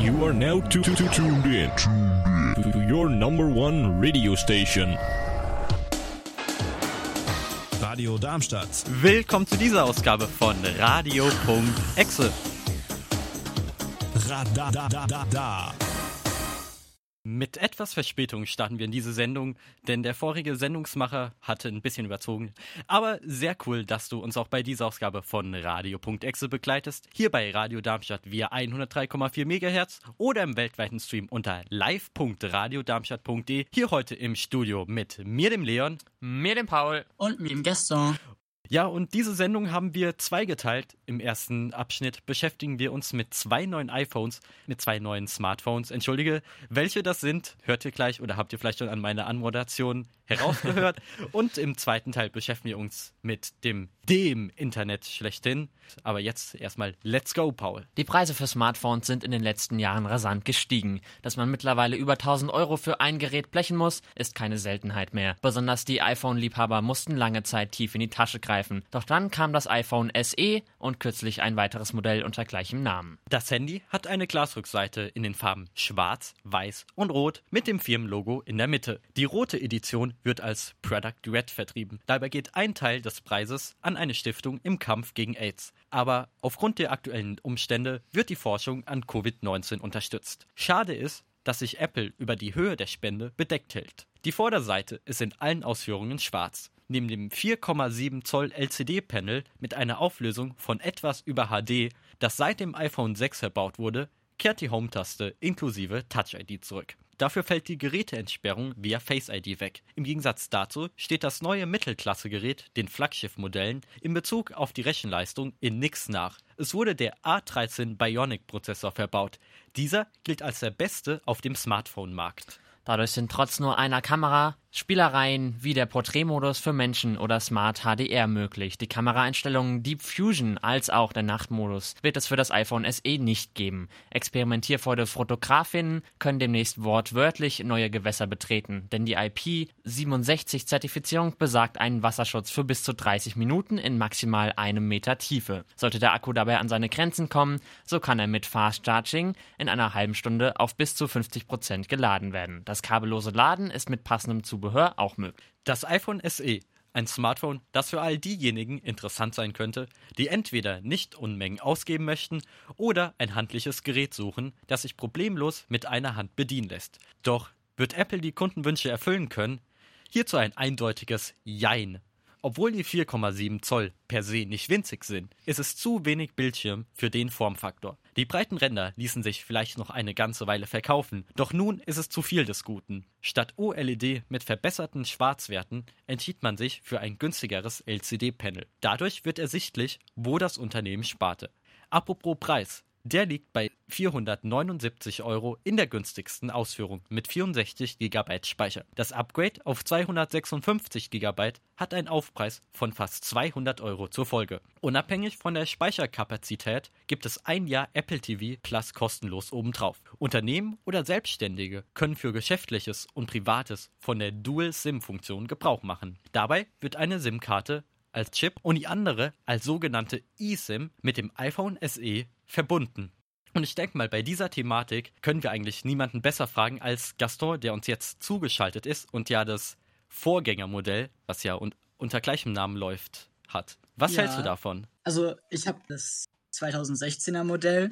You are now to, to, to tuned in to your number one radio station. Radio Darmstadt. Willkommen zu dieser Ausgabe von Radio.exe. Radadadada. Mit etwas Verspätung starten wir in diese Sendung, denn der vorige Sendungsmacher hatte ein bisschen überzogen. Aber sehr cool, dass du uns auch bei dieser Ausgabe von Radio.exe begleitest. Hier bei Radio Darmstadt via 103,4 MHz oder im weltweiten Stream unter live.radiodarmstadt.de. Hier heute im Studio mit mir, dem Leon, Mir den Paul. Und mit dem Gaston. Ja, und diese Sendung haben wir zweigeteilt. Im ersten Abschnitt beschäftigen wir uns mit zwei neuen iPhones, mit zwei neuen Smartphones. Entschuldige, welche das sind, hört ihr gleich oder habt ihr vielleicht schon an meiner Anmoderation herausgehört. und im zweiten Teil beschäftigen wir uns mit dem dem Internet schlechthin. Aber jetzt erstmal Let's go, Paul. Die Preise für Smartphones sind in den letzten Jahren rasant gestiegen. Dass man mittlerweile über 1000 Euro für ein Gerät blechen muss, ist keine Seltenheit mehr. Besonders die iPhone-Liebhaber mussten lange Zeit tief in die Tasche greifen. Doch dann kam das iPhone SE und kürzlich ein weiteres Modell unter gleichem Namen. Das Handy hat eine Glasrückseite in den Farben Schwarz, Weiß und Rot mit dem Firmenlogo in der Mitte. Die rote Edition wird als Product Red vertrieben. Dabei geht ein Teil des Preises an eine Stiftung im Kampf gegen AIDS. Aber aufgrund der aktuellen Umstände wird die Forschung an Covid-19 unterstützt. Schade ist, dass sich Apple über die Höhe der Spende bedeckt hält. Die Vorderseite ist in allen Ausführungen schwarz. Neben dem 4,7 Zoll LCD-Panel mit einer Auflösung von etwas über HD, das seit dem iPhone 6 verbaut wurde, kehrt die Home-Taste inklusive Touch-ID zurück. Dafür fällt die Geräteentsperrung via Face ID weg. Im Gegensatz dazu steht das neue Mittelklasse-Gerät den Flaggschiff-Modellen in Bezug auf die Rechenleistung in nix nach. Es wurde der A13 Bionic-Prozessor verbaut. Dieser gilt als der beste auf dem Smartphone-Markt. Dadurch sind trotz nur einer Kamera Spielereien wie der Porträtmodus für Menschen oder Smart HDR möglich. Die Kameraeinstellungen Deep Fusion als auch der Nachtmodus wird es für das iPhone SE nicht geben. Experimentierfreude Fotografinnen können demnächst wortwörtlich neue Gewässer betreten, denn die IP67-Zertifizierung besagt einen Wasserschutz für bis zu 30 Minuten in maximal einem Meter Tiefe. Sollte der Akku dabei an seine Grenzen kommen, so kann er mit Fast Charging in einer halben Stunde auf bis zu 50 Prozent geladen werden. Das kabellose Laden ist mit passendem Zubehör auch möglich. Das iPhone SE, ein Smartphone, das für all diejenigen interessant sein könnte, die entweder nicht Unmengen ausgeben möchten oder ein handliches Gerät suchen, das sich problemlos mit einer Hand bedienen lässt. Doch wird Apple die Kundenwünsche erfüllen können? Hierzu ein eindeutiges Jein. Obwohl die 4,7 Zoll per se nicht winzig sind, ist es zu wenig Bildschirm für den Formfaktor. Die breiten Ränder ließen sich vielleicht noch eine ganze Weile verkaufen, doch nun ist es zu viel des Guten. Statt OLED mit verbesserten Schwarzwerten entschied man sich für ein günstigeres LCD-Panel. Dadurch wird ersichtlich, wo das Unternehmen sparte. Apropos Preis. Der liegt bei 479 Euro in der günstigsten Ausführung mit 64 GB Speicher. Das Upgrade auf 256 GB hat einen Aufpreis von fast 200 Euro zur Folge. Unabhängig von der Speicherkapazität gibt es ein Jahr Apple TV Plus kostenlos obendrauf. Unternehmen oder Selbstständige können für Geschäftliches und Privates von der Dual-SIM-Funktion Gebrauch machen. Dabei wird eine SIM-Karte als Chip und die andere als sogenannte eSIM mit dem iPhone SE verbunden. Und ich denke mal, bei dieser Thematik können wir eigentlich niemanden besser fragen als Gaston, der uns jetzt zugeschaltet ist und ja das Vorgängermodell, was ja un unter gleichem Namen läuft, hat. Was Ja. hältst du davon? Also, ich habe das 2016er Modell.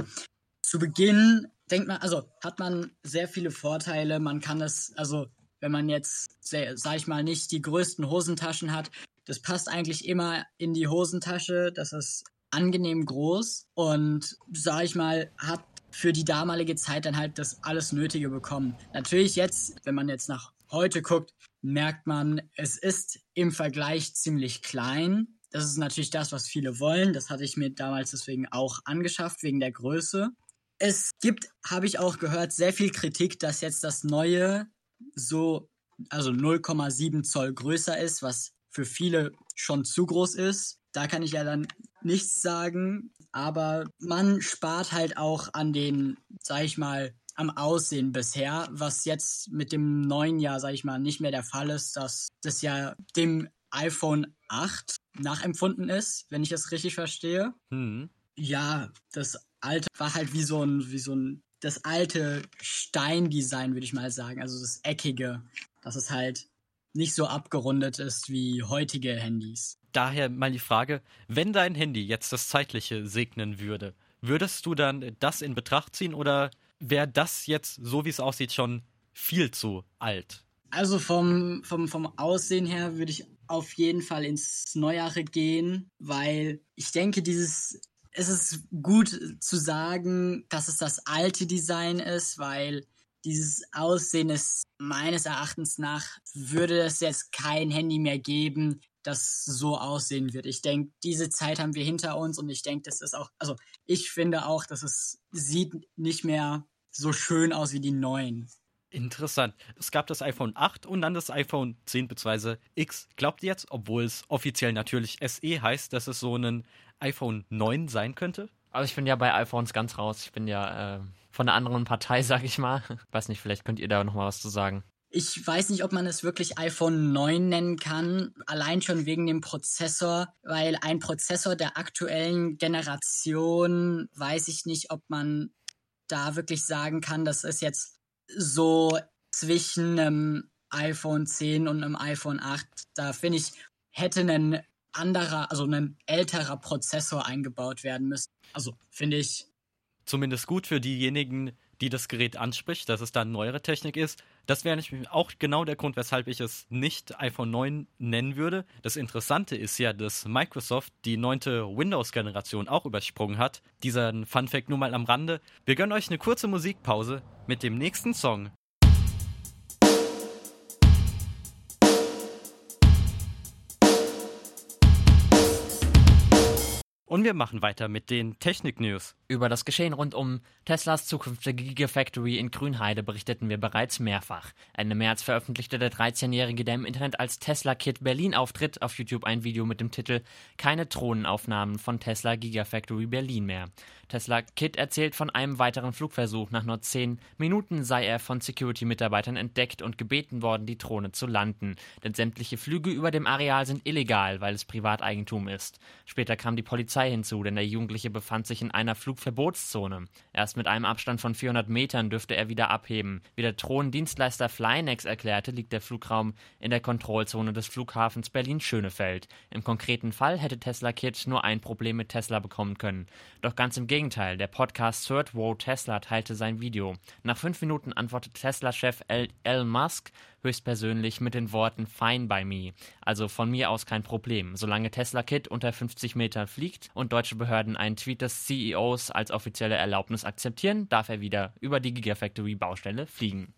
Zu Beginn denkt man, also hat man sehr viele Vorteile. Man kann es, also wenn man jetzt, sag ich mal, nicht die größten Hosentaschen hat, das passt eigentlich immer in die Hosentasche. Das ist angenehm groß und, sag ich mal, hat für die damalige Zeit dann halt das alles Nötige bekommen. Natürlich jetzt, wenn man jetzt nach heute guckt, merkt man, es ist im Vergleich ziemlich klein. Das ist natürlich das, was viele wollen. Das hatte ich mir damals deswegen auch angeschafft, wegen der Größe. Es gibt, habe ich auch gehört, sehr viel Kritik, dass jetzt das neue so, also 0,7 Zoll größer ist, was für viele schon zu groß ist. Da kann ich ja dann nichts sagen, aber man spart halt auch an den, sag ich mal, am Aussehen bisher, was jetzt mit dem neuen Jahr, sag ich mal, nicht mehr der Fall ist, dass das ja dem iPhone 8 nachempfunden ist, wenn ich es richtig verstehe. Hm. Ja, das alte war halt wie so ein, wie so ein das alte Steindesign, würde ich mal sagen, also das eckige, dass es halt nicht so abgerundet ist wie heutige Handys. Daher mal die Frage, wenn dein Handy jetzt das Zeitliche segnen würde, würdest du dann das in Betracht ziehen oder wäre das jetzt, so wie es aussieht, schon viel zu alt? Also vom, vom, vom Aussehen her würde ich auf jeden Fall ins Neuere gehen, weil ich denke, dieses es ist gut zu sagen, dass es das alte Design ist, weil dieses Aussehen ist meines Erachtens nach, würde es jetzt kein Handy mehr geben, das so aussehen wird. Ich denke, diese Zeit haben wir hinter uns und ich denke, das ist auch, also ich finde auch, dass es sieht nicht mehr so schön aus wie die neuen. Interessant. Es gab das iPhone 8 und dann das iPhone 10 bzw. X. Glaubt ihr jetzt, obwohl es offiziell natürlich SE heißt, dass es so ein iPhone 9 sein könnte? Also ich bin ja bei iPhones ganz raus. Ich bin ja äh, von einer anderen Partei, sag ich mal. Weiß nicht, vielleicht könnt ihr da nochmal was zu sagen. Ich weiß nicht, ob man es wirklich iPhone 9 nennen kann, allein schon wegen dem Prozessor, weil ein Prozessor der aktuellen Generation weiß ich nicht, ob man da wirklich sagen kann, das ist jetzt so zwischen einem iPhone 10 und einem iPhone 8. Da finde ich, hätte ein anderer, also ein älterer Prozessor eingebaut werden müssen. Also finde ich. Zumindest gut für diejenigen, die das Gerät anspricht, dass es da neuere Technik ist. Das wäre auch genau der Grund, weshalb ich es nicht iPhone 9 nennen würde. Das Interessante ist ja, dass Microsoft die neunte Windows-Generation auch übersprungen hat. Dieser Fun-Fact nur mal am Rande. Wir gönnen euch eine kurze Musikpause mit dem nächsten Song Und wir machen weiter mit den Technik-News. Über das Geschehen rund um Teslas zukünftige Gigafactory in Grünheide berichteten wir bereits mehrfach. Ende März veröffentlichte der 13-Jährige, der im Internet als Tesla Kid Berlin auftritt, auf YouTube ein Video mit dem Titel Keine Drohnenaufnahmen von Tesla Gigafactory Berlin mehr. Tesla Kid erzählt von einem weiteren Flugversuch. Nach nur zehn Minuten sei er von Security-Mitarbeitern entdeckt und gebeten worden, die Drohne zu landen. Denn sämtliche Flüge über dem Areal sind illegal, weil es Privateigentum ist. Später kam die Polizei hinzu, denn der Jugendliche befand sich in einer Flugverbotszone. Erst mit einem Abstand von 400 Metern dürfte er wieder abheben. Wie der Drohnendienstleister Flynex erklärte, liegt der Flugraum in der Kontrollzone des Flughafens Berlin-Schönefeld. Im konkreten Fall hätte Tesla Kid nur ein Problem mit Tesla bekommen können. Doch ganz im Gegenteil, der Podcast Third Row Tesla teilte sein Video. Nach fünf Minuten antwortet Tesla-Chef Elon Musk höchstpersönlich mit den Worten Fine by me. Also von mir aus kein Problem. Solange Tesla Kit unter 50 Metern fliegt und deutsche Behörden einen Tweet des CEOs als offizielle Erlaubnis akzeptieren, darf er wieder über die Gigafactory Baustelle fliegen.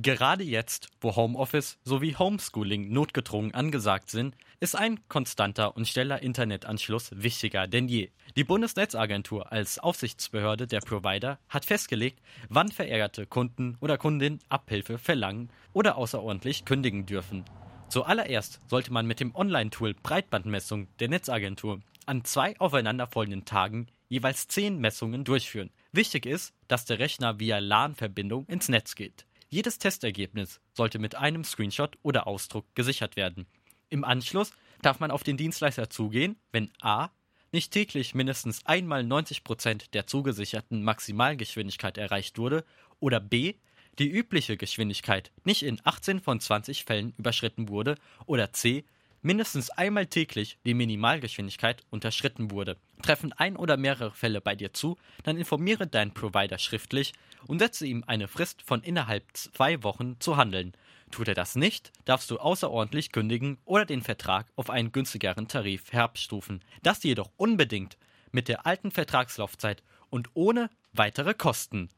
Gerade jetzt, wo Homeoffice sowie Homeschooling notgedrungen angesagt sind, ist ein konstanter und schneller Internetanschluss wichtiger denn je. Die Bundesnetzagentur als Aufsichtsbehörde der Provider hat festgelegt, wann verärgerte Kunden oder Kundinnen Abhilfe verlangen oder außerordentlich kündigen dürfen. Zuallererst sollte man mit dem Online-Tool Breitbandmessung der Netzagentur an zwei aufeinanderfolgenden Tagen jeweils zehn Messungen durchführen. Wichtig ist, dass der Rechner via LAN-Verbindung ins Netz geht. Jedes Testergebnis sollte mit einem Screenshot oder Ausdruck gesichert werden. Im Anschluss darf man auf den Dienstleister zugehen, wenn a. nicht täglich mindestens einmal 90% der zugesicherten Maximalgeschwindigkeit erreicht wurde oder b. die übliche Geschwindigkeit nicht in 18 von 20 Fällen überschritten wurde oder c mindestens einmal täglich die Minimalgeschwindigkeit unterschritten wurde. Treffen ein oder mehrere Fälle bei dir zu, dann informiere deinen Provider schriftlich und setze ihm eine Frist von innerhalb zwei Wochen zu handeln. Tut er das nicht, darfst du außerordentlich kündigen oder den Vertrag auf einen günstigeren Tarif herabstufen. Das jedoch unbedingt mit der alten Vertragslaufzeit und ohne weitere Kosten.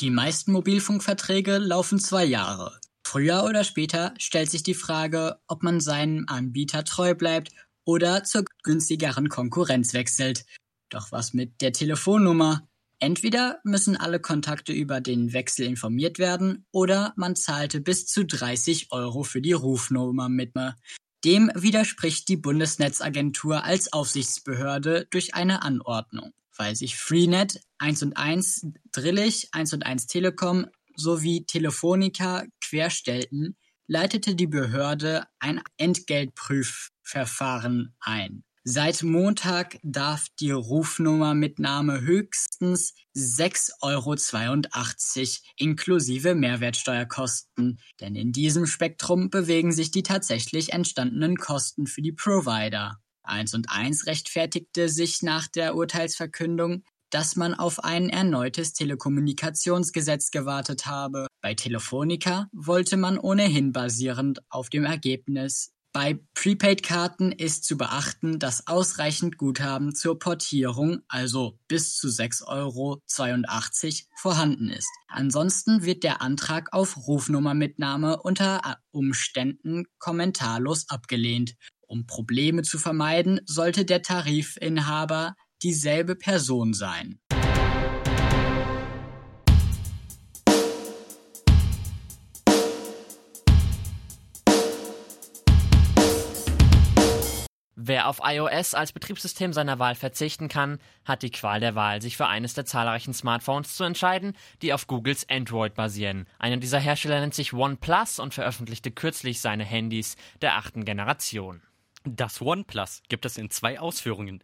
Die meisten Mobilfunkverträge laufen zwei Jahre. Früher oder später stellt sich die Frage, ob man seinem Anbieter treu bleibt oder zur günstigeren Konkurrenz wechselt. Doch was mit der Telefonnummer? Entweder müssen alle Kontakte über den Wechsel informiert werden oder man zahlte bis zu 30 Euro für die Rufnummer mit. Dem widerspricht die Bundesnetzagentur als Aufsichtsbehörde durch eine Anordnung, weil sich Freenet, 1 und 1 Drillich, 1 und 1 Telekom sowie Telefonica querstellten, leitete die Behörde ein Entgeltprüfverfahren ein. Seit Montag darf die Rufnummermitnahme höchstens 6,82 Euro inklusive Mehrwertsteuerkosten, denn in diesem Spektrum bewegen sich die tatsächlich entstandenen Kosten für die Provider. 1 und 1 rechtfertigte sich nach der Urteilsverkündung, dass man auf ein erneutes Telekommunikationsgesetz gewartet habe. Bei Telefonica wollte man ohnehin basierend auf dem Ergebnis bei Prepaid-Karten ist zu beachten, dass ausreichend Guthaben zur Portierung, also bis zu 6,82 Euro, vorhanden ist. Ansonsten wird der Antrag auf Rufnummermitnahme unter Umständen kommentarlos abgelehnt. Um Probleme zu vermeiden, sollte der Tarifinhaber dieselbe Person sein. Wer auf iOS als Betriebssystem seiner Wahl verzichten kann, hat die Qual der Wahl, sich für eines der zahlreichen Smartphones zu entscheiden, die auf Googles Android basieren. Einer dieser Hersteller nennt sich OnePlus und veröffentlichte kürzlich seine Handys der achten Generation. Das OnePlus gibt es in zwei Ausführungen.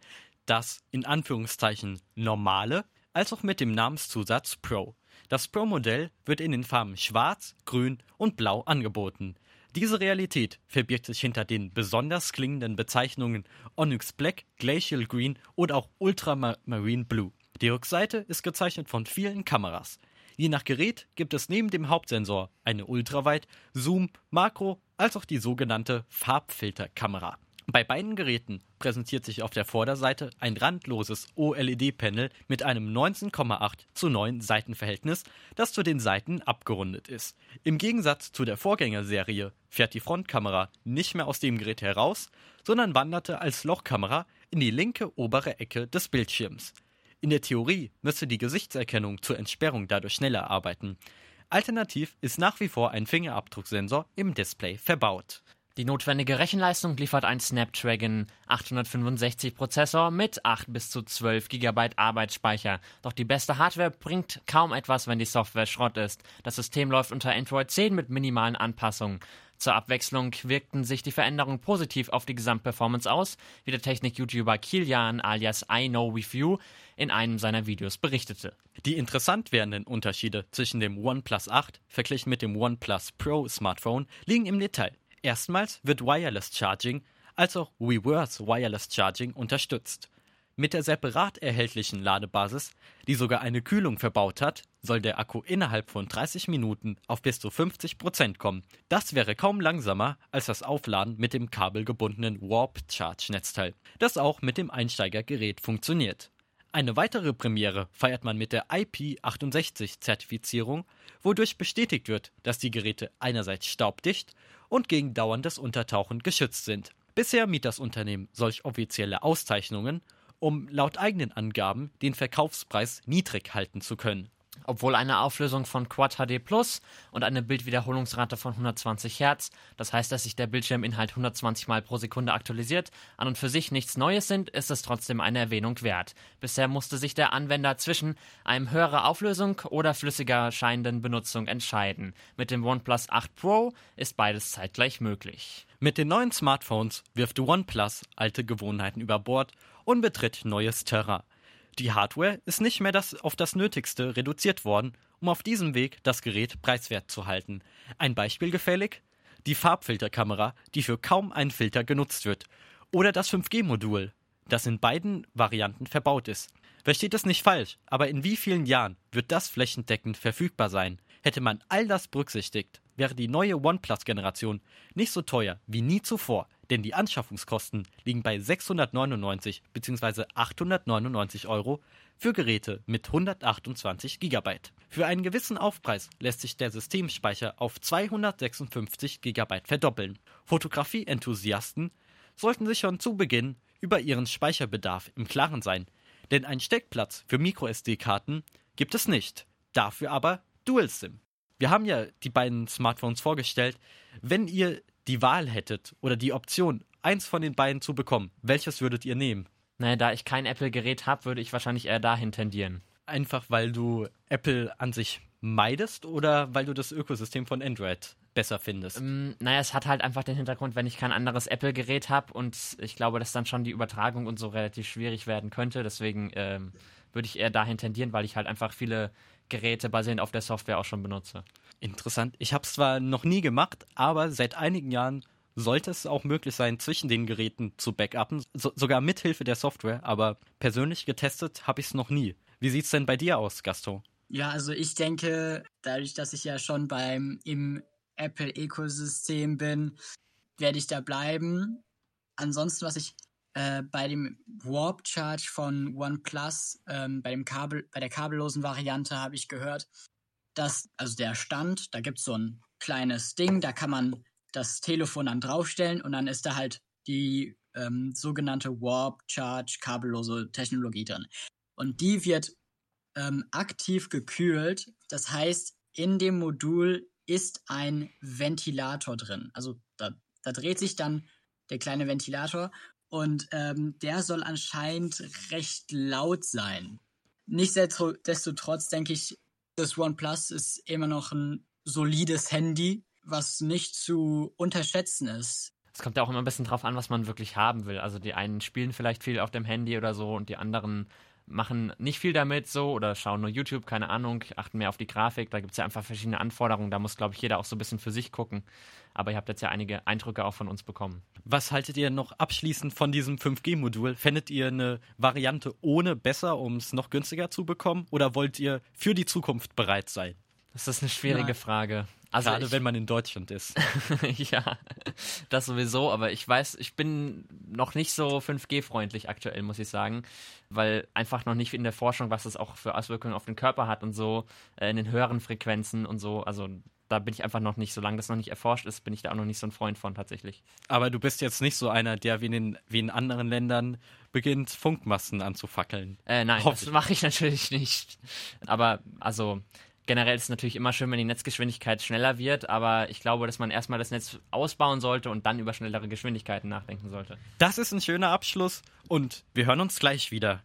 Das in Anführungszeichen normale, als auch mit dem Namenszusatz Pro. Das Pro-Modell wird in den Farben Schwarz, Grün und Blau angeboten. Diese Realität verbirgt sich hinter den besonders klingenden Bezeichnungen Onyx Black, Glacial Green oder auch Ultramarine Blue. Die Rückseite ist gezeichnet von vielen Kameras. Je nach Gerät gibt es neben dem Hauptsensor eine Ultraweit, Zoom, Makro als auch die sogenannte Farbfilterkamera. Bei beiden Geräten präsentiert sich auf der Vorderseite ein randloses OLED-Panel mit einem 19,8 zu 9 Seitenverhältnis, das zu den Seiten abgerundet ist. Im Gegensatz zu der Vorgängerserie fährt die Frontkamera nicht mehr aus dem Gerät heraus, sondern wanderte als Lochkamera in die linke obere Ecke des Bildschirms. In der Theorie müsste die Gesichtserkennung zur Entsperrung dadurch schneller arbeiten. Alternativ ist nach wie vor ein Fingerabdrucksensor im Display verbaut. Die notwendige Rechenleistung liefert ein Snapdragon 865 Prozessor mit 8 bis zu 12 GB Arbeitsspeicher. Doch die beste Hardware bringt kaum etwas, wenn die Software Schrott ist. Das System läuft unter Android 10 mit minimalen Anpassungen. Zur Abwechslung wirkten sich die Veränderungen positiv auf die Gesamtperformance aus, wie der Technik-YouTuber Kilian alias I Know With You in einem seiner Videos berichtete. Die interessant werdenden Unterschiede zwischen dem OnePlus 8 verglichen mit dem OnePlus Pro Smartphone liegen im Detail. Erstmals wird Wireless Charging als auch Reverse Wireless Charging unterstützt. Mit der separat erhältlichen Ladebasis, die sogar eine Kühlung verbaut hat, soll der Akku innerhalb von 30 Minuten auf bis zu 50 Prozent kommen. Das wäre kaum langsamer als das Aufladen mit dem kabelgebundenen Warp Charge Netzteil, das auch mit dem Einsteigergerät funktioniert. Eine weitere Premiere feiert man mit der IP68-Zertifizierung, wodurch bestätigt wird, dass die Geräte einerseits staubdicht und gegen dauerndes Untertauchen geschützt sind. Bisher mied das Unternehmen solch offizielle Auszeichnungen, um laut eigenen Angaben den Verkaufspreis niedrig halten zu können. Obwohl eine Auflösung von Quad HD Plus und eine Bildwiederholungsrate von 120 Hertz, das heißt, dass sich der Bildschirminhalt 120 Mal pro Sekunde aktualisiert, an und für sich nichts Neues sind, ist es trotzdem eine Erwähnung wert. Bisher musste sich der Anwender zwischen einem höherer Auflösung oder flüssiger scheinenden Benutzung entscheiden. Mit dem OnePlus 8 Pro ist beides zeitgleich möglich. Mit den neuen Smartphones wirft OnePlus alte Gewohnheiten über Bord und betritt neues Terrain. Die Hardware ist nicht mehr das, auf das Nötigste reduziert worden, um auf diesem Weg das Gerät preiswert zu halten. Ein Beispiel gefällig? Die Farbfilterkamera, die für kaum einen Filter genutzt wird. Oder das 5G-Modul, das in beiden Varianten verbaut ist. Versteht es nicht falsch, aber in wie vielen Jahren wird das flächendeckend verfügbar sein? Hätte man all das berücksichtigt, wäre die neue OnePlus-Generation nicht so teuer wie nie zuvor denn die Anschaffungskosten liegen bei 699 bzw. 899 Euro für Geräte mit 128 GB. Für einen gewissen Aufpreis lässt sich der Systemspeicher auf 256 GB verdoppeln. Fotografie-Enthusiasten sollten sich schon zu Beginn über ihren Speicherbedarf im Klaren sein, denn einen Steckplatz für MicroSD-Karten gibt es nicht, dafür aber DualSIM. Wir haben ja die beiden Smartphones vorgestellt. Wenn ihr die Wahl hättet oder die Option, eins von den beiden zu bekommen, welches würdet ihr nehmen? Naja, da ich kein Apple-Gerät habe, würde ich wahrscheinlich eher dahin tendieren. Einfach weil du Apple an sich meidest oder weil du das Ökosystem von Android besser findest. Ähm, naja, es hat halt einfach den Hintergrund, wenn ich kein anderes Apple-Gerät habe und ich glaube, dass dann schon die Übertragung und so relativ schwierig werden könnte. Deswegen ähm, würde ich eher dahin tendieren, weil ich halt einfach viele Geräte basierend auf der Software auch schon benutze. Interessant. Ich habe es zwar noch nie gemacht, aber seit einigen Jahren sollte es auch möglich sein, zwischen den Geräten zu backuppen, so, sogar mithilfe der Software, aber persönlich getestet habe ich es noch nie. Wie sieht's denn bei dir aus, Gaston? Ja, also ich denke, dadurch, dass ich ja schon beim im Apple-Ökosystem bin, werde ich da bleiben. Ansonsten, was ich äh, bei dem Warp Charge von OnePlus, ähm, bei dem Kabel, bei der kabellosen Variante habe ich gehört, dass, also der Stand, da gibt es so ein kleines Ding, da kann man das Telefon dann draufstellen und dann ist da halt die ähm, sogenannte Warp Charge kabellose Technologie drin. Und die wird ähm, aktiv gekühlt. Das heißt, in dem Modul ist ein Ventilator drin. Also da, da dreht sich dann der kleine Ventilator und ähm, der soll anscheinend recht laut sein. Nichtsdestotrotz denke ich, das OnePlus ist immer noch ein solides Handy, was nicht zu unterschätzen ist. Es kommt ja auch immer ein bisschen drauf an, was man wirklich haben will. Also die einen spielen vielleicht viel auf dem Handy oder so und die anderen machen nicht viel damit so oder schauen nur YouTube, keine Ahnung, achten mehr auf die Grafik. Da gibt es ja einfach verschiedene Anforderungen. Da muss, glaube ich, jeder auch so ein bisschen für sich gucken. Aber ihr habt jetzt ja einige Eindrücke auch von uns bekommen. Was haltet ihr noch abschließend von diesem 5G-Modul? Fändet ihr eine Variante ohne besser, um es noch günstiger zu bekommen? Oder wollt ihr für die Zukunft bereit sein? Das ist eine schwierige ja. Frage. Also Gerade ich, wenn man in Deutschland ist. ja, das sowieso, aber ich weiß, ich bin noch nicht so 5G-freundlich aktuell, muss ich sagen, weil einfach noch nicht in der Forschung, was das auch für Auswirkungen auf den Körper hat und so, äh, in den höheren Frequenzen und so, also da bin ich einfach noch nicht, solange das noch nicht erforscht ist, bin ich da auch noch nicht so ein Freund von tatsächlich. Aber du bist jetzt nicht so einer, der wie in, den, wie in anderen Ländern beginnt, Funkmasten anzufackeln. Äh, nein, das mache ich natürlich nicht. Aber also generell ist es natürlich immer schön, wenn die Netzgeschwindigkeit schneller wird, aber ich glaube, dass man erstmal das Netz ausbauen sollte und dann über schnellere Geschwindigkeiten nachdenken sollte. Das ist ein schöner Abschluss und wir hören uns gleich wieder.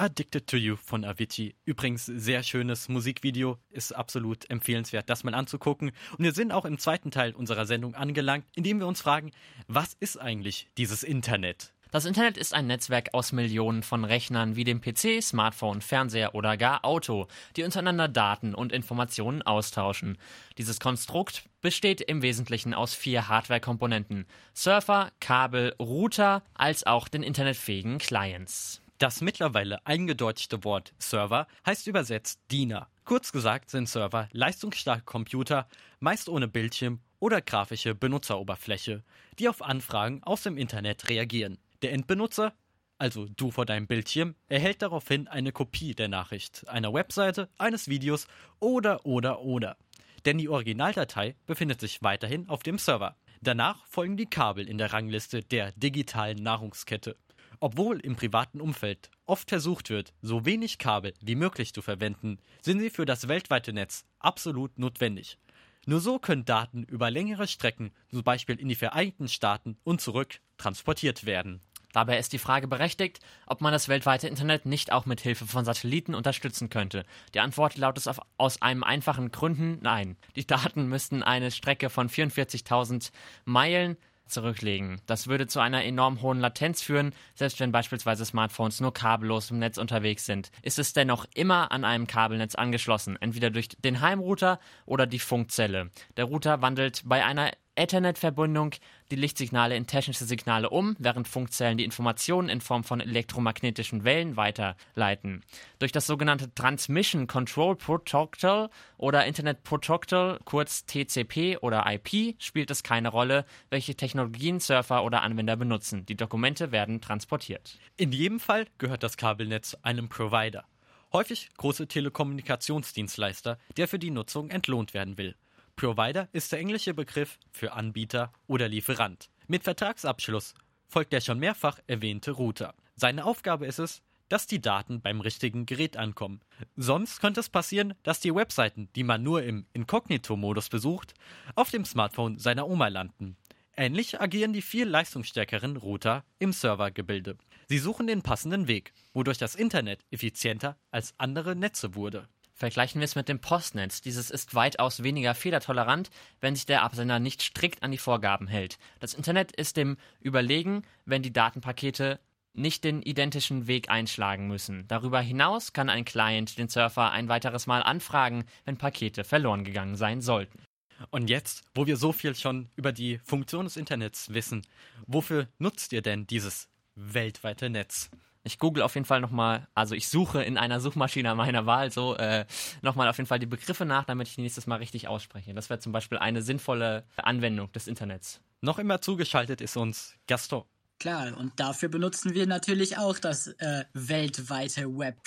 Addicted to You von Avicii. Übrigens sehr schönes Musikvideo, ist absolut empfehlenswert, das mal anzugucken. Und wir sind auch im zweiten Teil unserer Sendung angelangt, indem wir uns fragen, was ist eigentlich dieses Internet? Das Internet ist ein Netzwerk aus Millionen von Rechnern wie dem PC, Smartphone, Fernseher oder gar Auto, die untereinander Daten und Informationen austauschen. Dieses Konstrukt besteht im Wesentlichen aus vier Hardware-Komponenten: Surfer, Kabel, Router als auch den internetfähigen Clients. Das mittlerweile eingedeutschte Wort Server heißt übersetzt Diener. Kurz gesagt sind Server leistungsstarke Computer, meist ohne Bildschirm oder grafische Benutzeroberfläche, die auf Anfragen aus dem Internet reagieren. Der Endbenutzer, also du vor deinem Bildschirm, erhält daraufhin eine Kopie der Nachricht, einer Webseite, eines Videos oder oder oder. Denn die Originaldatei befindet sich weiterhin auf dem Server. Danach folgen die Kabel in der Rangliste der digitalen Nahrungskette. Obwohl im privaten Umfeld oft versucht wird, so wenig Kabel wie möglich zu verwenden, sind sie für das weltweite Netz absolut notwendig. Nur so können Daten über längere Strecken, zum Beispiel in die Vereinigten Staaten und zurück, transportiert werden. Dabei ist die Frage berechtigt, ob man das weltweite Internet nicht auch mit Hilfe von Satelliten unterstützen könnte. Die Antwort lautet auf, aus einem einfachen Gründen nein. Die Daten müssten eine Strecke von 44.000 Meilen zurücklegen. Das würde zu einer enorm hohen Latenz führen, selbst wenn beispielsweise Smartphones nur kabellos im Netz unterwegs sind. Ist es dennoch immer an einem Kabelnetz angeschlossen, entweder durch den Heimrouter oder die Funkzelle. Der Router wandelt bei einer Ethernet-Verbindung die Lichtsignale in technische Signale um, während Funkzellen die Informationen in Form von elektromagnetischen Wellen weiterleiten. Durch das sogenannte Transmission Control Protocol oder Internet Protocol, kurz TCP oder IP, spielt es keine Rolle, welche Technologien Surfer oder Anwender benutzen. Die Dokumente werden transportiert. In jedem Fall gehört das Kabelnetz einem Provider. Häufig große Telekommunikationsdienstleister, der für die Nutzung entlohnt werden will. Provider ist der englische Begriff für Anbieter oder Lieferant. Mit Vertragsabschluss folgt der schon mehrfach erwähnte Router. Seine Aufgabe ist es, dass die Daten beim richtigen Gerät ankommen. Sonst könnte es passieren, dass die Webseiten, die man nur im Inkognito-Modus besucht, auf dem Smartphone seiner Oma landen. Ähnlich agieren die viel leistungsstärkeren Router im Servergebilde. Sie suchen den passenden Weg, wodurch das Internet effizienter als andere Netze wurde. Vergleichen wir es mit dem Postnetz. Dieses ist weitaus weniger fehlertolerant, wenn sich der Absender nicht strikt an die Vorgaben hält. Das Internet ist dem überlegen, wenn die Datenpakete nicht den identischen Weg einschlagen müssen. Darüber hinaus kann ein Client den Surfer ein weiteres Mal anfragen, wenn Pakete verloren gegangen sein sollten. Und jetzt, wo wir so viel schon über die Funktion des Internets wissen, wofür nutzt ihr denn dieses weltweite Netz? Ich google auf jeden Fall nochmal, also ich suche in einer Suchmaschine meiner Wahl so äh, nochmal auf jeden Fall die Begriffe nach, damit ich die nächstes Mal richtig ausspreche. Das wäre zum Beispiel eine sinnvolle Anwendung des Internets. Noch immer zugeschaltet ist uns Gaston. Klar, und dafür benutzen wir natürlich auch das äh, weltweite Web,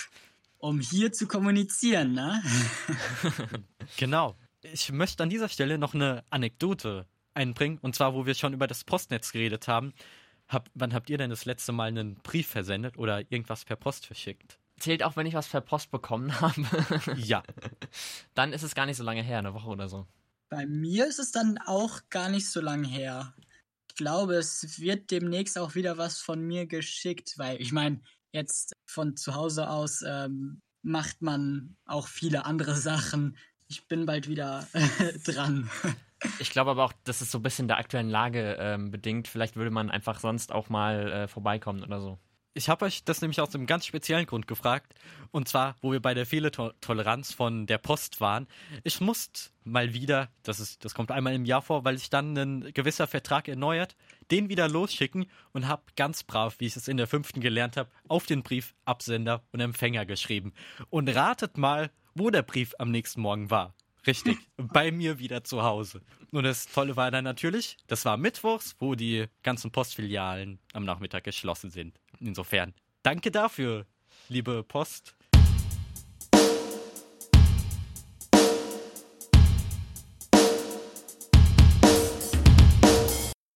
um hier zu kommunizieren, ne? genau. Ich möchte an dieser Stelle noch eine Anekdote einbringen, und zwar, wo wir schon über das Postnetz geredet haben. Hab, wann habt ihr denn das letzte Mal einen Brief versendet oder irgendwas per Post verschickt? Zählt auch, wenn ich was per Post bekommen habe. Ja. Dann ist es gar nicht so lange her, eine Woche oder so. Bei mir ist es dann auch gar nicht so lang her. Ich glaube, es wird demnächst auch wieder was von mir geschickt, weil ich meine, jetzt von zu Hause aus ähm, macht man auch viele andere Sachen. Ich bin bald wieder dran. Ich glaube aber auch, das ist so ein bisschen der aktuellen Lage ähm, bedingt. Vielleicht würde man einfach sonst auch mal äh, vorbeikommen oder so. Ich habe euch das nämlich aus einem ganz speziellen Grund gefragt. Und zwar, wo wir bei der Fehltoleranz von der Post waren. Ich musste mal wieder, das, ist, das kommt einmal im Jahr vor, weil sich dann ein gewisser Vertrag erneuert, den wieder losschicken und habe ganz brav, wie ich es in der fünften gelernt habe, auf den Brief Absender und Empfänger geschrieben. Und ratet mal, wo der Brief am nächsten Morgen war. Richtig, bei mir wieder zu Hause. Und das Tolle war dann natürlich, das war mittwochs, wo die ganzen Postfilialen am Nachmittag geschlossen sind. Insofern, danke dafür, liebe Post.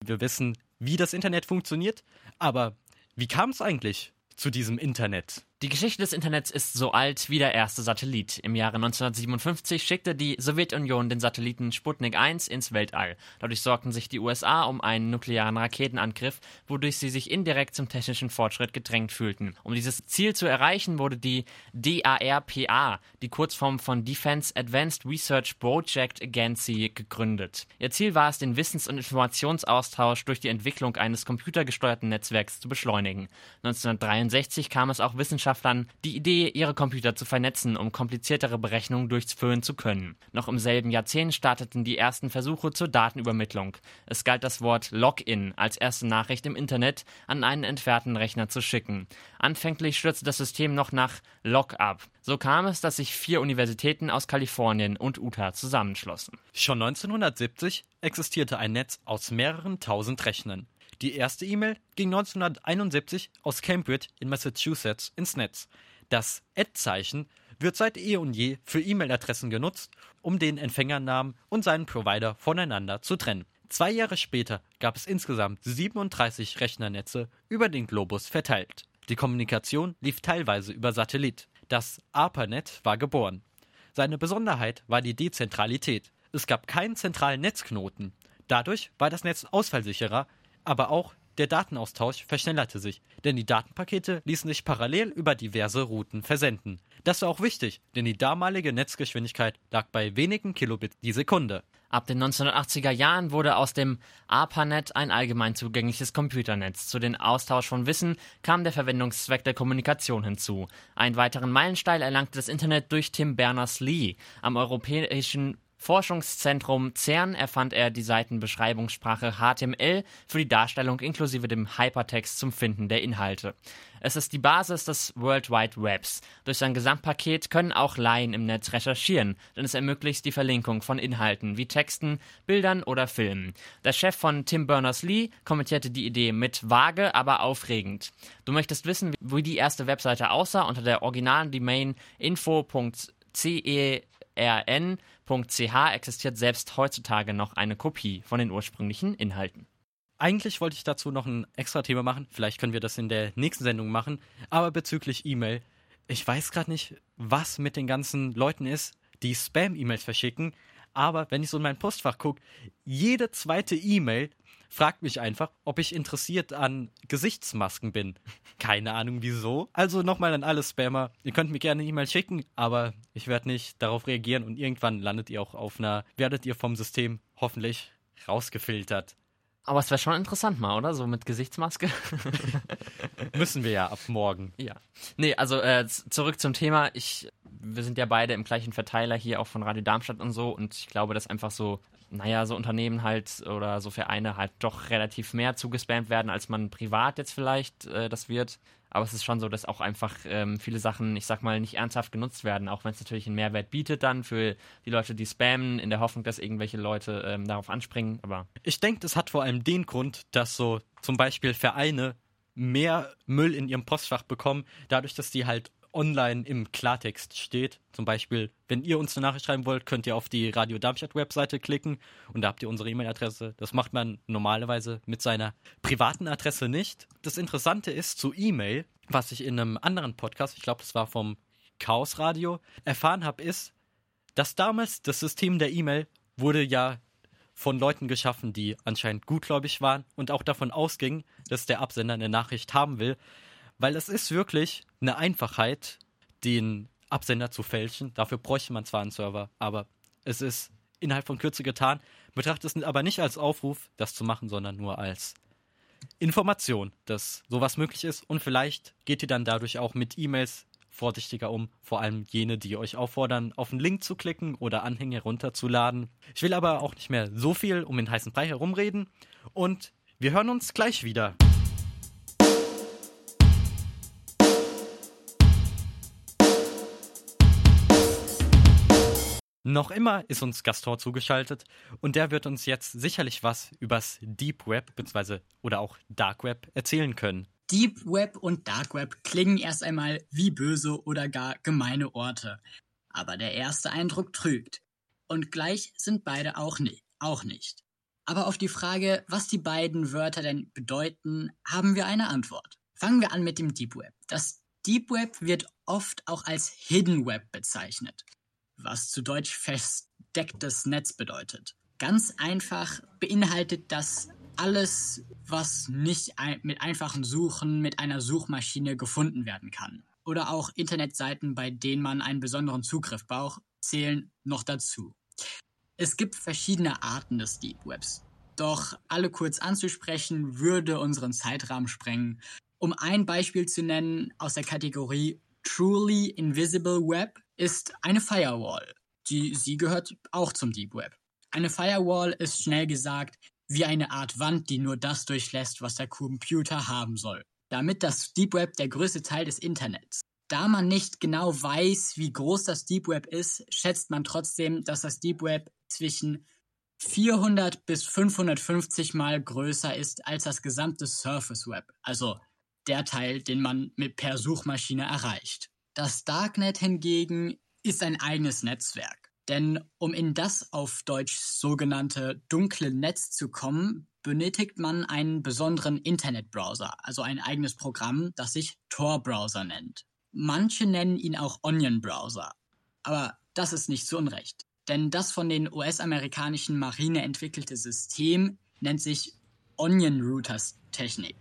Wir wissen, wie das Internet funktioniert, aber wie kam es eigentlich zu diesem Internet? Die Geschichte des Internets ist so alt wie der erste Satellit. Im Jahre 1957 schickte die Sowjetunion den Satelliten Sputnik 1 ins Weltall. Dadurch sorgten sich die USA um einen nuklearen Raketenangriff, wodurch sie sich indirekt zum technischen Fortschritt gedrängt fühlten. Um dieses Ziel zu erreichen, wurde die DARPA, die Kurzform von Defense Advanced Research Project Agency, gegründet. Ihr Ziel war es, den Wissens- und Informationsaustausch durch die Entwicklung eines computergesteuerten Netzwerks zu beschleunigen. 1963 kam es auch Wissenschaftler Wissenschaftlern die Idee, ihre Computer zu vernetzen, um kompliziertere Berechnungen durchführen zu können. Noch im selben Jahrzehnt starteten die ersten Versuche zur Datenübermittlung. Es galt das Wort Login als erste Nachricht im Internet an einen entfernten Rechner zu schicken. Anfänglich stürzte das System noch nach Log-up. So kam es, dass sich vier Universitäten aus Kalifornien und Utah zusammenschlossen. Schon 1970 existierte ein Netz aus mehreren tausend Rechnern. Die erste E-Mail ging 1971 aus Cambridge in Massachusetts ins Netz. Das Ad-Zeichen wird seit eh und je für E-Mail-Adressen genutzt, um den Empfängernamen und seinen Provider voneinander zu trennen. Zwei Jahre später gab es insgesamt 37 Rechnernetze über den Globus verteilt. Die Kommunikation lief teilweise über Satellit. Das ARPANET war geboren. Seine Besonderheit war die Dezentralität. Es gab keinen zentralen Netzknoten. Dadurch war das Netz ausfallsicherer, aber auch der Datenaustausch verschnellerte sich, denn die Datenpakete ließen sich parallel über diverse Routen versenden. Das war auch wichtig, denn die damalige Netzgeschwindigkeit lag bei wenigen Kilobit die Sekunde. Ab den 1980er Jahren wurde aus dem ARPANET ein allgemein zugängliches Computernetz. Zu den Austausch von Wissen kam der Verwendungszweck der Kommunikation hinzu. Einen weiteren Meilenstein erlangte das Internet durch Tim Berners-Lee am Europäischen Forschungszentrum CERN erfand er die Seitenbeschreibungssprache HTML für die Darstellung inklusive dem Hypertext zum Finden der Inhalte. Es ist die Basis des World Wide Webs. Durch sein Gesamtpaket können auch Laien im Netz recherchieren, denn es ermöglicht die Verlinkung von Inhalten wie Texten, Bildern oder Filmen. Der Chef von Tim Berners-Lee kommentierte die Idee mit vage, aber aufregend. Du möchtest wissen, wie die erste Webseite aussah unter der originalen Domain info.ce rn.ch existiert selbst heutzutage noch eine Kopie von den ursprünglichen Inhalten. Eigentlich wollte ich dazu noch ein extra Thema machen. Vielleicht können wir das in der nächsten Sendung machen. Aber bezüglich E-Mail, ich weiß gerade nicht, was mit den ganzen Leuten ist, die Spam-E-Mails verschicken. Aber wenn ich so in mein Postfach gucke, jede zweite E-Mail fragt mich einfach, ob ich interessiert an Gesichtsmasken bin. Keine Ahnung wieso. Also nochmal an alle Spammer. Ihr könnt mir gerne eine E-Mail schicken, aber ich werde nicht darauf reagieren und irgendwann landet ihr auch auf einer, werdet ihr vom System hoffentlich rausgefiltert. Aber es wäre schon interessant mal, oder? So mit Gesichtsmaske. Müssen wir ja ab morgen. Ja. Nee, also äh, zurück zum Thema. Ich, wir sind ja beide im gleichen Verteiler hier auch von Radio Darmstadt und so und ich glaube, dass einfach so, naja, so Unternehmen halt oder so Vereine halt doch relativ mehr zugespammt werden, als man privat jetzt vielleicht äh, das wird. Aber es ist schon so, dass auch einfach ähm, viele Sachen, ich sag mal, nicht ernsthaft genutzt werden, auch wenn es natürlich einen Mehrwert bietet dann für die Leute, die spammen, in der Hoffnung, dass irgendwelche Leute ähm, darauf anspringen. Aber Ich denke, das hat vor allem den Grund, dass so zum Beispiel Vereine mehr Müll in ihrem Postfach bekommen, dadurch, dass die halt online im Klartext steht. Zum Beispiel, wenn ihr uns eine Nachricht schreiben wollt, könnt ihr auf die Radio Darmstadt Webseite klicken und da habt ihr unsere E-Mail-Adresse. Das macht man normalerweise mit seiner privaten Adresse nicht. Das Interessante ist zu E-Mail, was ich in einem anderen Podcast, ich glaube, das war vom Chaos Radio, erfahren habe, ist, dass damals das System der E-Mail wurde ja von Leuten geschaffen, die anscheinend gutgläubig waren und auch davon ausgingen, dass der Absender eine Nachricht haben will, weil es ist wirklich eine Einfachheit, den Absender zu fälschen. Dafür bräuchte man zwar einen Server, aber es ist innerhalb von Kürze getan. Betrachtet es aber nicht als Aufruf, das zu machen, sondern nur als Information, dass sowas möglich ist. Und vielleicht geht ihr dann dadurch auch mit E-Mails vorsichtiger um, vor allem jene, die euch auffordern, auf einen Link zu klicken oder Anhänge runterzuladen. Ich will aber auch nicht mehr so viel um den heißen Brei herumreden und wir hören uns gleich wieder. Noch immer ist uns Gastor zugeschaltet und der wird uns jetzt sicherlich was übers Deep Web bzw. oder auch Dark Web erzählen können. Deep Web und Dark Web klingen erst einmal wie böse oder gar gemeine Orte. Aber der erste Eindruck trügt. Und gleich sind beide auch, ni auch nicht. Aber auf die Frage, was die beiden Wörter denn bedeuten, haben wir eine Antwort. Fangen wir an mit dem Deep Web. Das Deep Web wird oft auch als Hidden Web bezeichnet, was zu Deutsch verstecktes Netz bedeutet. Ganz einfach beinhaltet das alles, was nicht mit einfachen Suchen mit einer Suchmaschine gefunden werden kann. Oder auch Internetseiten, bei denen man einen besonderen Zugriff braucht, zählen noch dazu. Es gibt verschiedene Arten des Deep Webs. Doch alle kurz anzusprechen, würde unseren Zeitrahmen sprengen. Um ein Beispiel zu nennen aus der Kategorie Truly Invisible Web ist eine Firewall. Die, sie gehört auch zum Deep Web. Eine Firewall ist schnell gesagt wie eine Art Wand, die nur das durchlässt, was der Computer haben soll. Damit das Deep Web der größte Teil des Internets. Da man nicht genau weiß, wie groß das Deep Web ist, schätzt man trotzdem, dass das Deep Web zwischen 400 bis 550 mal größer ist als das gesamte Surface Web, also der Teil, den man mit per Suchmaschine erreicht. Das Darknet hingegen ist ein eigenes Netzwerk. Denn um in das auf Deutsch sogenannte dunkle Netz zu kommen, benötigt man einen besonderen Internetbrowser, also ein eigenes Programm, das sich Tor-Browser nennt. Manche nennen ihn auch Onion-Browser. Aber das ist nicht zu Unrecht. Denn das von den US-amerikanischen Marine entwickelte System nennt sich Onion Routers Technik.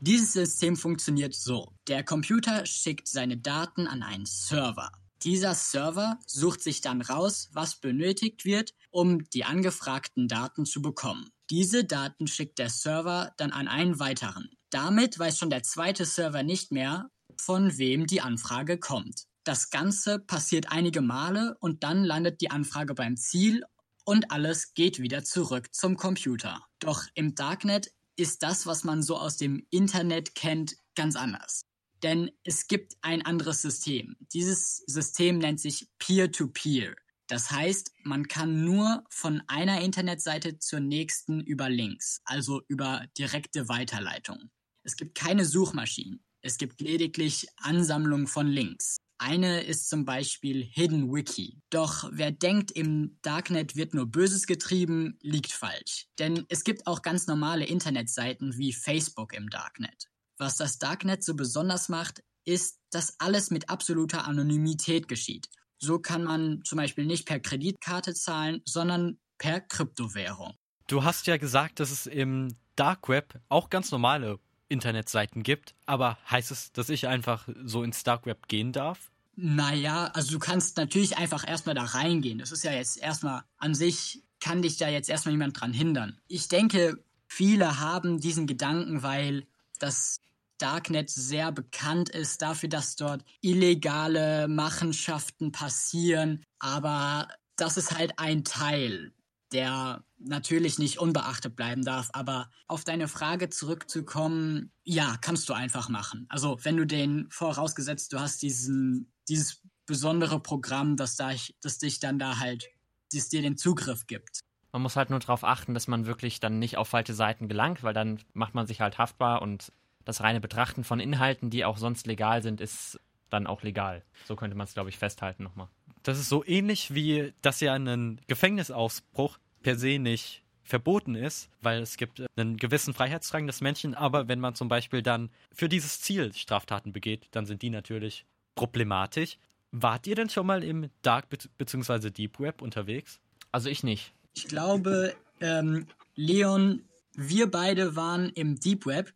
Dieses System funktioniert so. Der Computer schickt seine Daten an einen Server. Dieser Server sucht sich dann raus, was benötigt wird, um die angefragten Daten zu bekommen. Diese Daten schickt der Server dann an einen weiteren. Damit weiß schon der zweite Server nicht mehr, von wem die Anfrage kommt. Das Ganze passiert einige Male und dann landet die Anfrage beim Ziel und alles geht wieder zurück zum Computer. Doch im Darknet ist das, was man so aus dem Internet kennt, ganz anders. Denn es gibt ein anderes System. Dieses System nennt sich Peer-to-Peer. Das heißt, man kann nur von einer Internetseite zur nächsten über Links, also über direkte Weiterleitung. Es gibt keine Suchmaschinen. Es gibt lediglich Ansammlungen von Links. Eine ist zum Beispiel Hidden Wiki. Doch wer denkt, im Darknet wird nur Böses getrieben, liegt falsch. Denn es gibt auch ganz normale Internetseiten wie Facebook im Darknet. Was das Darknet so besonders macht, ist, dass alles mit absoluter Anonymität geschieht. So kann man zum Beispiel nicht per Kreditkarte zahlen, sondern per Kryptowährung. Du hast ja gesagt, dass es im Dark Web auch ganz normale Internetseiten gibt, aber heißt es, dass ich einfach so ins Dark Web gehen darf? Naja, also du kannst natürlich einfach erstmal da reingehen. Das ist ja jetzt erstmal an sich, kann dich da jetzt erstmal niemand dran hindern. Ich denke, viele haben diesen Gedanken, weil das Darknet sehr bekannt ist dafür, dass dort illegale Machenschaften passieren. Aber das ist halt ein Teil, der natürlich nicht unbeachtet bleiben darf. Aber auf deine Frage zurückzukommen, ja, kannst du einfach machen. Also wenn du den vorausgesetzt, du hast diesen, dieses besondere Programm, das, da, das dich dann da halt, das dir den Zugriff gibt. Man muss halt nur darauf achten, dass man wirklich dann nicht auf falsche Seiten gelangt, weil dann macht man sich halt haftbar und das reine Betrachten von Inhalten, die auch sonst legal sind, ist dann auch legal. So könnte man es, glaube ich, festhalten nochmal. Das ist so ähnlich wie, dass ja ein Gefängnisausbruch per se nicht verboten ist, weil es gibt einen gewissen Freiheitsdrang des Menschen, aber wenn man zum Beispiel dann für dieses Ziel Straftaten begeht, dann sind die natürlich problematisch. Wart ihr denn schon mal im Dark bzw. Deep Web unterwegs? Also ich nicht. Ich glaube, ähm, Leon, wir beide waren im Deep Web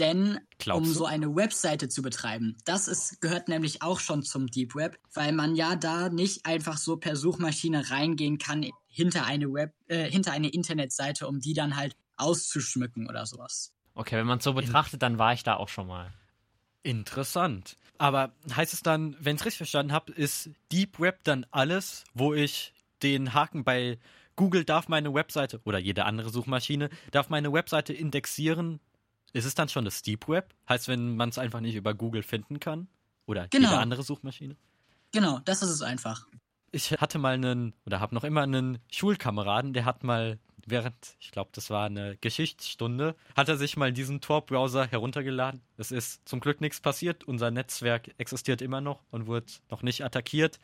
denn Glaubst um so eine Webseite zu betreiben, das ist, gehört nämlich auch schon zum Deep Web, weil man ja da nicht einfach so per Suchmaschine reingehen kann hinter eine Web, äh, hinter eine Internetseite, um die dann halt auszuschmücken oder sowas. Okay, wenn man es so betrachtet, dann war ich da auch schon mal. Interessant. Aber heißt es dann, wenn ich es richtig verstanden habe, ist Deep Web dann alles, wo ich den Haken bei Google darf meine Webseite oder jede andere Suchmaschine darf meine Webseite indexieren, ist es dann schon das Deep Web? Heißt, wenn man es einfach nicht über Google finden kann? Oder genau. jede andere Suchmaschine? Genau, das ist es einfach. Ich hatte mal einen, oder habe noch immer einen Schulkameraden, der hat mal während, ich glaube, das war eine Geschichtsstunde, hat er sich mal diesen Tor-Browser heruntergeladen. Es ist zum Glück nichts passiert. Unser Netzwerk existiert immer noch und wird noch nicht attackiert.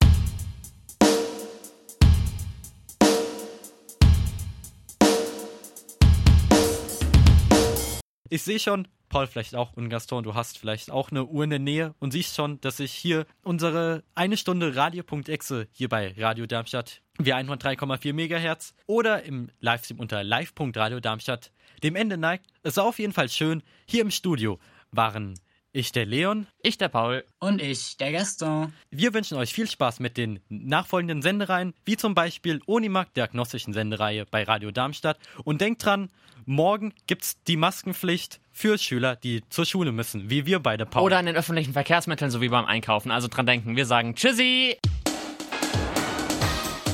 Ich sehe schon, Paul vielleicht auch und Gaston, du hast vielleicht auch eine Uhr in der Nähe und siehst schon, dass ich hier unsere eine Stunde Radio.exe hier bei Radio Darmstadt via 103,4 MHz oder im Livestream unter live.radio Darmstadt dem Ende neigt. Es war auf jeden Fall schön. Hier im Studio waren ich der Leon. Ich der Paul. Und ich der Gaston. Wir wünschen euch viel Spaß mit den nachfolgenden Sendereien, wie zum Beispiel Unimark, der agnostischen Sendereihe bei Radio Darmstadt. Und denkt dran, morgen gibt's die Maskenpflicht für Schüler, die zur Schule müssen, wie wir beide, Paul. Oder in den öffentlichen Verkehrsmitteln, so wie beim Einkaufen. Also dran denken, wir sagen Tschüssi!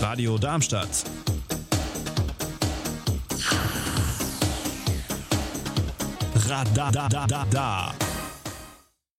Radio Darmstadt. Radadadada.